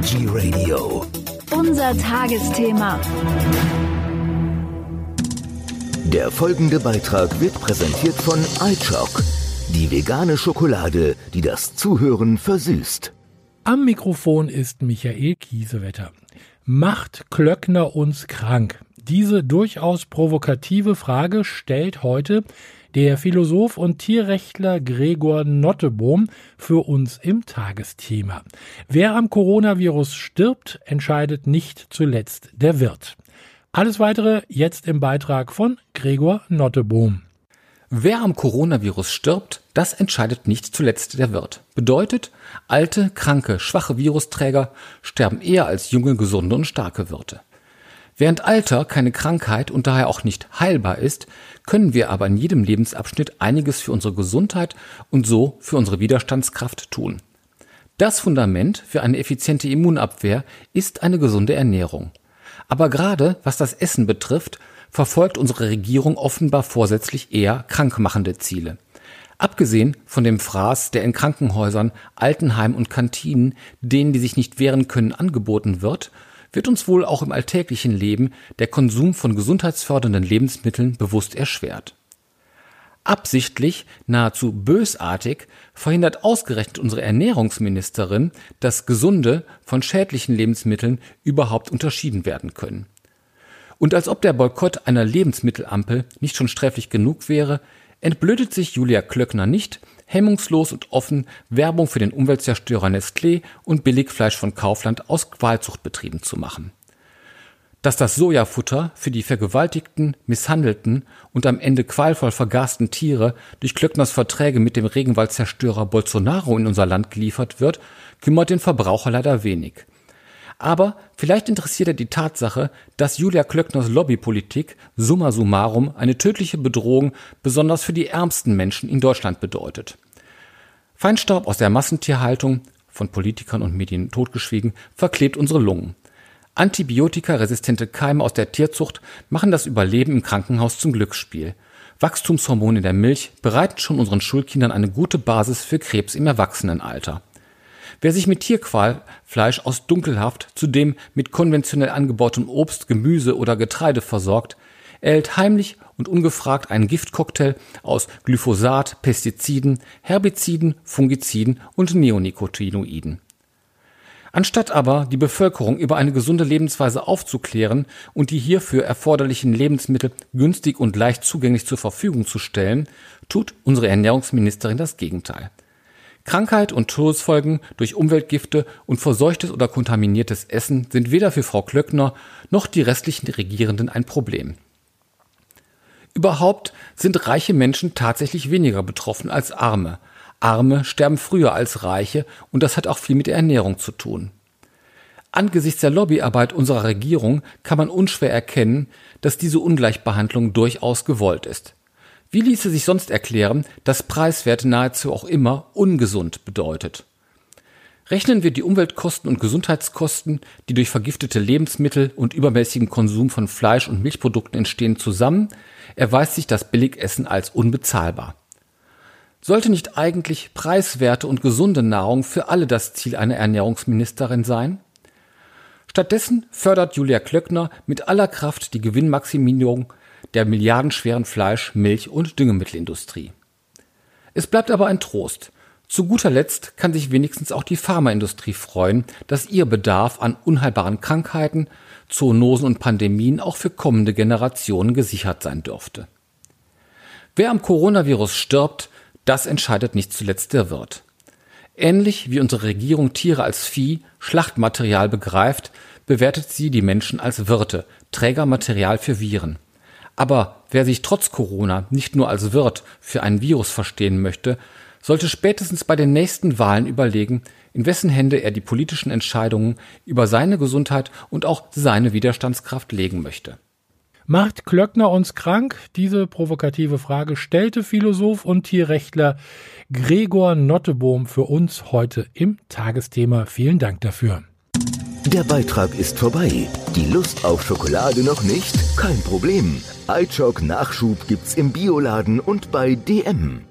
Energy Radio. Unser Tagesthema. Der folgende Beitrag wird präsentiert von iChock, die vegane Schokolade, die das Zuhören versüßt. Am Mikrofon ist Michael Kiesewetter. Macht Klöckner uns krank? Diese durchaus provokative Frage stellt heute der Philosoph und Tierrechtler Gregor Nottebohm für uns im Tagesthema. Wer am Coronavirus stirbt, entscheidet nicht zuletzt der Wirt. Alles weitere jetzt im Beitrag von Gregor Nottebohm. Wer am Coronavirus stirbt, das entscheidet nicht zuletzt der Wirt. Bedeutet, alte, kranke, schwache Virusträger sterben eher als junge, gesunde und starke Wirte. Während Alter keine Krankheit und daher auch nicht heilbar ist, können wir aber in jedem Lebensabschnitt einiges für unsere Gesundheit und so für unsere Widerstandskraft tun. Das Fundament für eine effiziente Immunabwehr ist eine gesunde Ernährung. Aber gerade was das Essen betrifft, verfolgt unsere Regierung offenbar vorsätzlich eher krankmachende Ziele. Abgesehen von dem Fraß, der in Krankenhäusern, Altenheim und Kantinen denen, die sich nicht wehren können, angeboten wird, wird uns wohl auch im alltäglichen Leben der Konsum von gesundheitsfördernden Lebensmitteln bewusst erschwert. Absichtlich, nahezu bösartig, verhindert ausgerechnet unsere Ernährungsministerin, dass gesunde von schädlichen Lebensmitteln überhaupt unterschieden werden können. Und als ob der Boykott einer Lebensmittelampel nicht schon sträflich genug wäre, entblödet sich Julia Klöckner nicht, hemmungslos und offen Werbung für den Umweltzerstörer Nestlé und Billigfleisch von Kaufland aus Qualzuchtbetrieben zu machen. Dass das Sojafutter für die vergewaltigten, misshandelten und am Ende qualvoll vergasten Tiere durch Klöckners Verträge mit dem Regenwaldzerstörer Bolsonaro in unser Land geliefert wird, kümmert den Verbraucher leider wenig. Aber vielleicht interessiert er die Tatsache, dass Julia Klöckners Lobbypolitik summa summarum eine tödliche Bedrohung besonders für die ärmsten Menschen in Deutschland bedeutet. Feinstaub aus der Massentierhaltung, von Politikern und Medien totgeschwiegen, verklebt unsere Lungen. Antibiotikaresistente Keime aus der Tierzucht machen das Überleben im Krankenhaus zum Glücksspiel. Wachstumshormone in der Milch bereiten schon unseren Schulkindern eine gute Basis für Krebs im Erwachsenenalter. Wer sich mit Tierqualfleisch aus dunkelhaft, zudem mit konventionell angebautem Obst, Gemüse oder Getreide versorgt, erhält heimlich und ungefragt einen Giftcocktail aus Glyphosat, Pestiziden, Herbiziden, Fungiziden und Neonicotinoiden. Anstatt aber die Bevölkerung über eine gesunde Lebensweise aufzuklären und die hierfür erforderlichen Lebensmittel günstig und leicht zugänglich zur Verfügung zu stellen, tut unsere Ernährungsministerin das Gegenteil. Krankheit und Todesfolgen durch Umweltgifte und verseuchtes oder kontaminiertes Essen sind weder für Frau Klöckner noch die restlichen Regierenden ein Problem. Überhaupt sind reiche Menschen tatsächlich weniger betroffen als arme. Arme sterben früher als Reiche und das hat auch viel mit der Ernährung zu tun. Angesichts der Lobbyarbeit unserer Regierung kann man unschwer erkennen, dass diese Ungleichbehandlung durchaus gewollt ist. Wie ließe sich sonst erklären, dass Preiswert nahezu auch immer ungesund bedeutet? Rechnen wir die Umweltkosten und Gesundheitskosten, die durch vergiftete Lebensmittel und übermäßigen Konsum von Fleisch und Milchprodukten entstehen, zusammen, erweist sich das Billigessen als unbezahlbar. Sollte nicht eigentlich preiswerte und gesunde Nahrung für alle das Ziel einer Ernährungsministerin sein? Stattdessen fördert Julia Klöckner mit aller Kraft die Gewinnmaximierung der milliardenschweren Fleisch-, Milch- und Düngemittelindustrie. Es bleibt aber ein Trost. Zu guter Letzt kann sich wenigstens auch die Pharmaindustrie freuen, dass ihr Bedarf an unheilbaren Krankheiten, Zoonosen und Pandemien auch für kommende Generationen gesichert sein dürfte. Wer am Coronavirus stirbt, das entscheidet nicht zuletzt der Wirt. Ähnlich wie unsere Regierung Tiere als Vieh, Schlachtmaterial begreift, bewertet sie die Menschen als Wirte, Trägermaterial für Viren. Aber wer sich trotz Corona nicht nur als Wirt für ein Virus verstehen möchte, sollte spätestens bei den nächsten Wahlen überlegen, in wessen Hände er die politischen Entscheidungen über seine Gesundheit und auch seine Widerstandskraft legen möchte. Macht Klöckner uns krank? Diese provokative Frage stellte Philosoph und Tierrechtler Gregor Nottebohm für uns heute im Tagesthema. Vielen Dank dafür. Der Beitrag ist vorbei. Die Lust auf Schokolade noch nicht? Kein Problem. iChock Nachschub gibt's im Bioladen und bei DM.